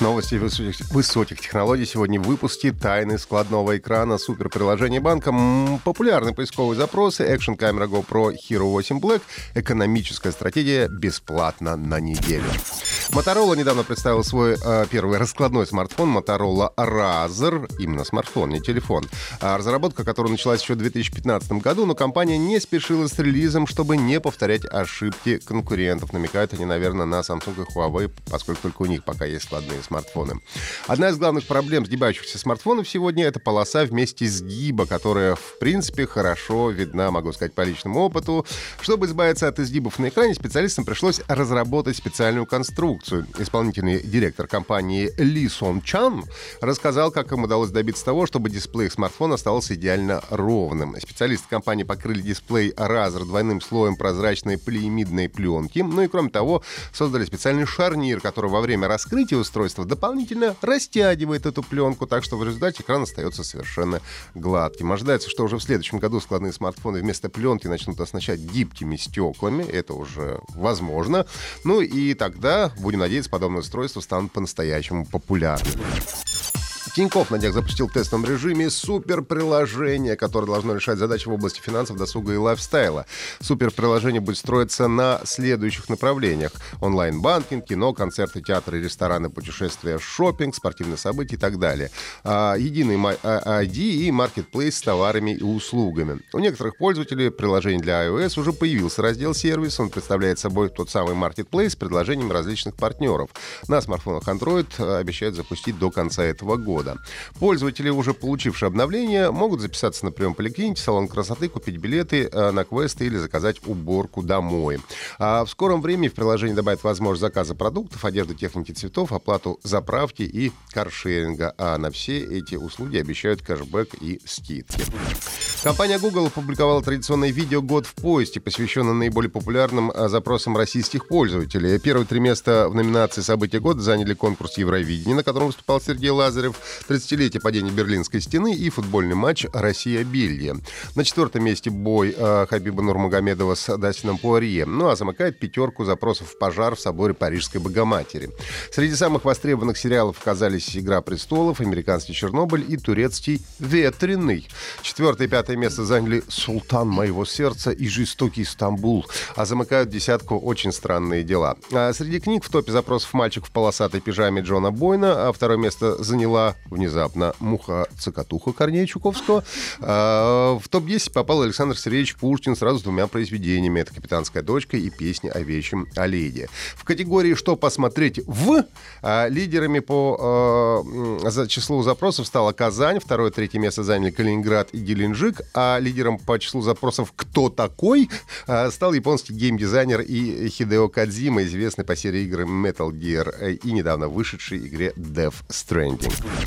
Новости высоких, высоких технологий. Сегодня в выпуске «Тайны складного экрана суперприложения банка», популярные поисковые запросы, экшн-камера GoPro Hero 8 Black, экономическая стратегия бесплатно на неделю. Motorola недавно представил свой э, первый раскладной смартфон Motorola Razr, именно смартфон, не телефон. А разработка, которая началась еще в 2015 году, но компания не спешила с релизом, чтобы не повторять ошибки конкурентов. Намекают они, наверное, на Samsung и Huawei, поскольку только у них пока есть складные смартфоны. Одна из главных проблем сгибающихся смартфонов сегодня — это полоса вместе сгиба, которая, в принципе, хорошо видна, могу сказать, по личному опыту. Чтобы избавиться от изгибов на экране, специалистам пришлось разработать специальную конструкцию. Исполнительный директор компании Ли Сон Чан рассказал, как им удалось добиться того, чтобы дисплей смартфона оставался идеально ровным. Специалисты компании покрыли дисплей Razer двойным слоем прозрачной полиэмидной пленки. Ну и кроме того, создали специальный шарнир, который во время раскрытия устройства дополнительно растягивает эту пленку, так что в результате экран остается совершенно гладким. Ожидается, что уже в следующем году складные смартфоны вместо пленки начнут оснащать гибкими стеклами. Это уже возможно. Ну и тогда, будем надеяться, подобные устройства станут по-настоящему популярными. Тинькофф на днях запустил в тестовом режиме суперприложение, которое должно решать задачи в области финансов, досуга и лайфстайла. Суперприложение будет строиться на следующих направлениях. Онлайн-банкинг, кино, концерты, театры, рестораны, путешествия, шопинг, спортивные события и так далее. А, единый ID и маркетплейс с товарами и услугами. У некоторых пользователей приложений для iOS уже появился раздел сервис. Он представляет собой тот самый маркетплейс с предложениями различных партнеров. На смартфонах Android обещают запустить до конца этого года. Пользователи, уже получившие обновление, могут записаться на прием в поликлинике, салон красоты, купить билеты э, на квесты или заказать уборку домой. А в скором времени в приложении добавят возможность заказа продуктов, одежды, техники, цветов, оплату заправки и каршеринга. А на все эти услуги обещают кэшбэк и скидки. Компания Google опубликовала традиционное видео «Год в поиске», посвященное наиболее популярным э, запросам российских пользователей. Первые три места в номинации «События года» заняли конкурс Евровидения, на котором выступал Сергей Лазарев, 30-летие падения Берлинской стены и футбольный матч «Россия-Бельгия». На четвертом месте бой э, Хабиба Нурмагомедова с Дастином Пуарье. Ну а замыкает пятерку запросов «Пожар в соборе Парижской Богоматери». Среди самых востребованных сериалов оказались «Игра престолов», «Американский Чернобыль» и турецкий «Ветреный». Четвертое и пятое место заняли «Султан моего сердца» и «Жестокий Стамбул», а замыкают десятку «Очень странные дела». А среди книг в топе запросов «Мальчик в полосатой пижаме» Джона Бойна, а второе место заняла внезапно муха-цокотуха Корнея Чуковского. А, в топ-10 попал Александр Сергеевич Пушкин сразу с двумя произведениями. Это «Капитанская дочка» и «Песня о вещем Олеге». В категории «Что посмотреть в» а, лидерами по а, за числу запросов стала Казань, второе, третье место заняли Калининград и Геленджик, а лидером по числу запросов «Кто такой?» стал японский геймдизайнер и Хидео Кадзима, известный по серии игр Metal Gear и недавно вышедшей игре Death Stranding.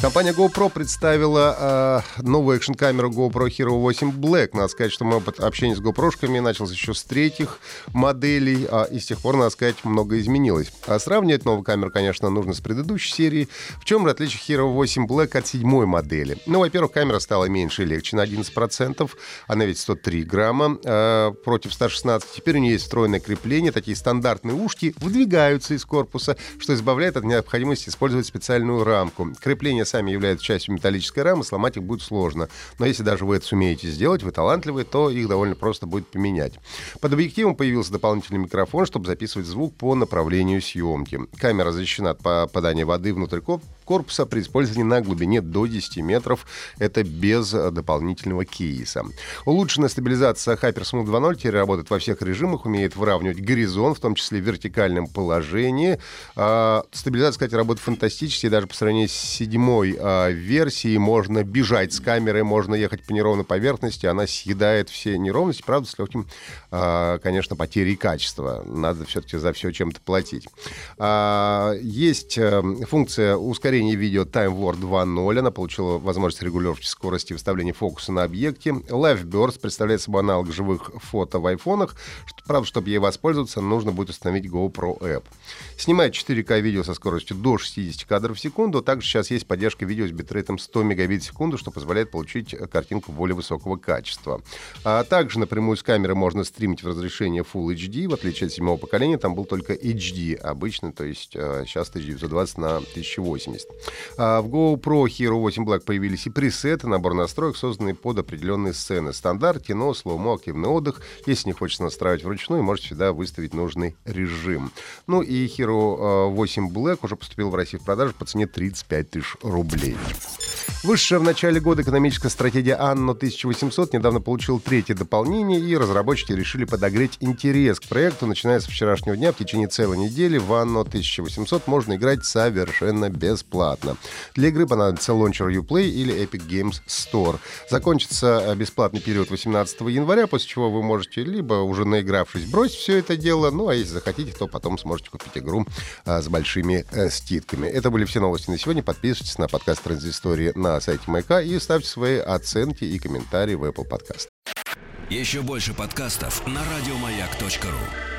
Компания GoPro представила э, новую экшн-камеру GoPro Hero 8 Black. Надо сказать, что мой опыт общения с GoPro-шками начался еще с третьих моделей, а, и с тех пор, надо сказать, много изменилось. А сравнивать новую камеру, конечно, нужно с предыдущей серией. В чем же отличие Hero 8 Black от седьмой модели? Ну, во-первых, камера стала меньше и легче на 11%. Она ведь 103 грамма э, против 116. Теперь у нее есть встроенное крепление. Такие стандартные ушки выдвигаются из корпуса, что избавляет от необходимости использовать специальную рамку. Крепления сами являются частью металлической рамы, сломать их будет сложно. Но если даже вы это сумеете сделать, вы талантливый, то их довольно просто будет поменять. Под объективом появился дополнительный микрофон, чтобы записывать звук по направлению съемки. Камера защищена от попадания воды внутрь корпуса при использовании на глубине до 10 метров. Это без дополнительного кейса. Улучшенная стабилизация Hypersmooth 2.0 теперь работает во всех режимах, умеет выравнивать горизонт, в том числе в вертикальном положении. А, стабилизация, кстати, работает фантастически, даже по сравнению с седьмой а, версией можно бежать с камерой, можно ехать по неровной поверхности, она съедает все неровности, правда, с легким, а, конечно, потерей качества. Надо все-таки за все чем-то платить. Есть а, функция ускорения обновление видео Time War 2.0. Она получила возможность регулировки скорости выставления фокуса на объекте. Live Burst представляет собой аналог живых фото в айфонах. Правда, чтобы ей воспользоваться, нужно будет установить GoPro App. Снимает 4К видео со скоростью до 60 кадров в секунду. Также сейчас есть поддержка видео с битрейтом 100 мегабит в секунду, что позволяет получить картинку более высокого качества. А также напрямую с камеры можно стримить в разрешение Full HD. В отличие от седьмого поколения, там был только HD обычно, то есть сейчас 1920 на 1080. А в GoPro Hero 8 Black появились и пресеты, набор настроек, созданные под определенные сцены. Стандарт, кино, slow-mo, активный отдых. Если не хочется настраивать вручную, можете всегда выставить нужный режим. Ну и Hero 8 Black уже поступил в Россию в продажу по цене 35 тысяч рублей. Высшая в начале года экономическая стратегия Анно 1800 недавно получила третье дополнение, и разработчики решили подогреть интерес к проекту. Начиная с вчерашнего дня, в течение целой недели в Анно 1800 можно играть совершенно бесплатно. Для игры понадобится лончер Uplay или Epic Games Store. Закончится бесплатный период 18 января, после чего вы можете либо уже наигравшись бросить все это дело, ну а если захотите, то потом сможете купить игру а, с большими а, скидками. Это были все новости на сегодня. Подписывайтесь на подкаст Транзистории на сайте Маяка и ставьте свои оценки и комментарии в Apple Podcast. Еще больше подкастов на радиомаяк.ру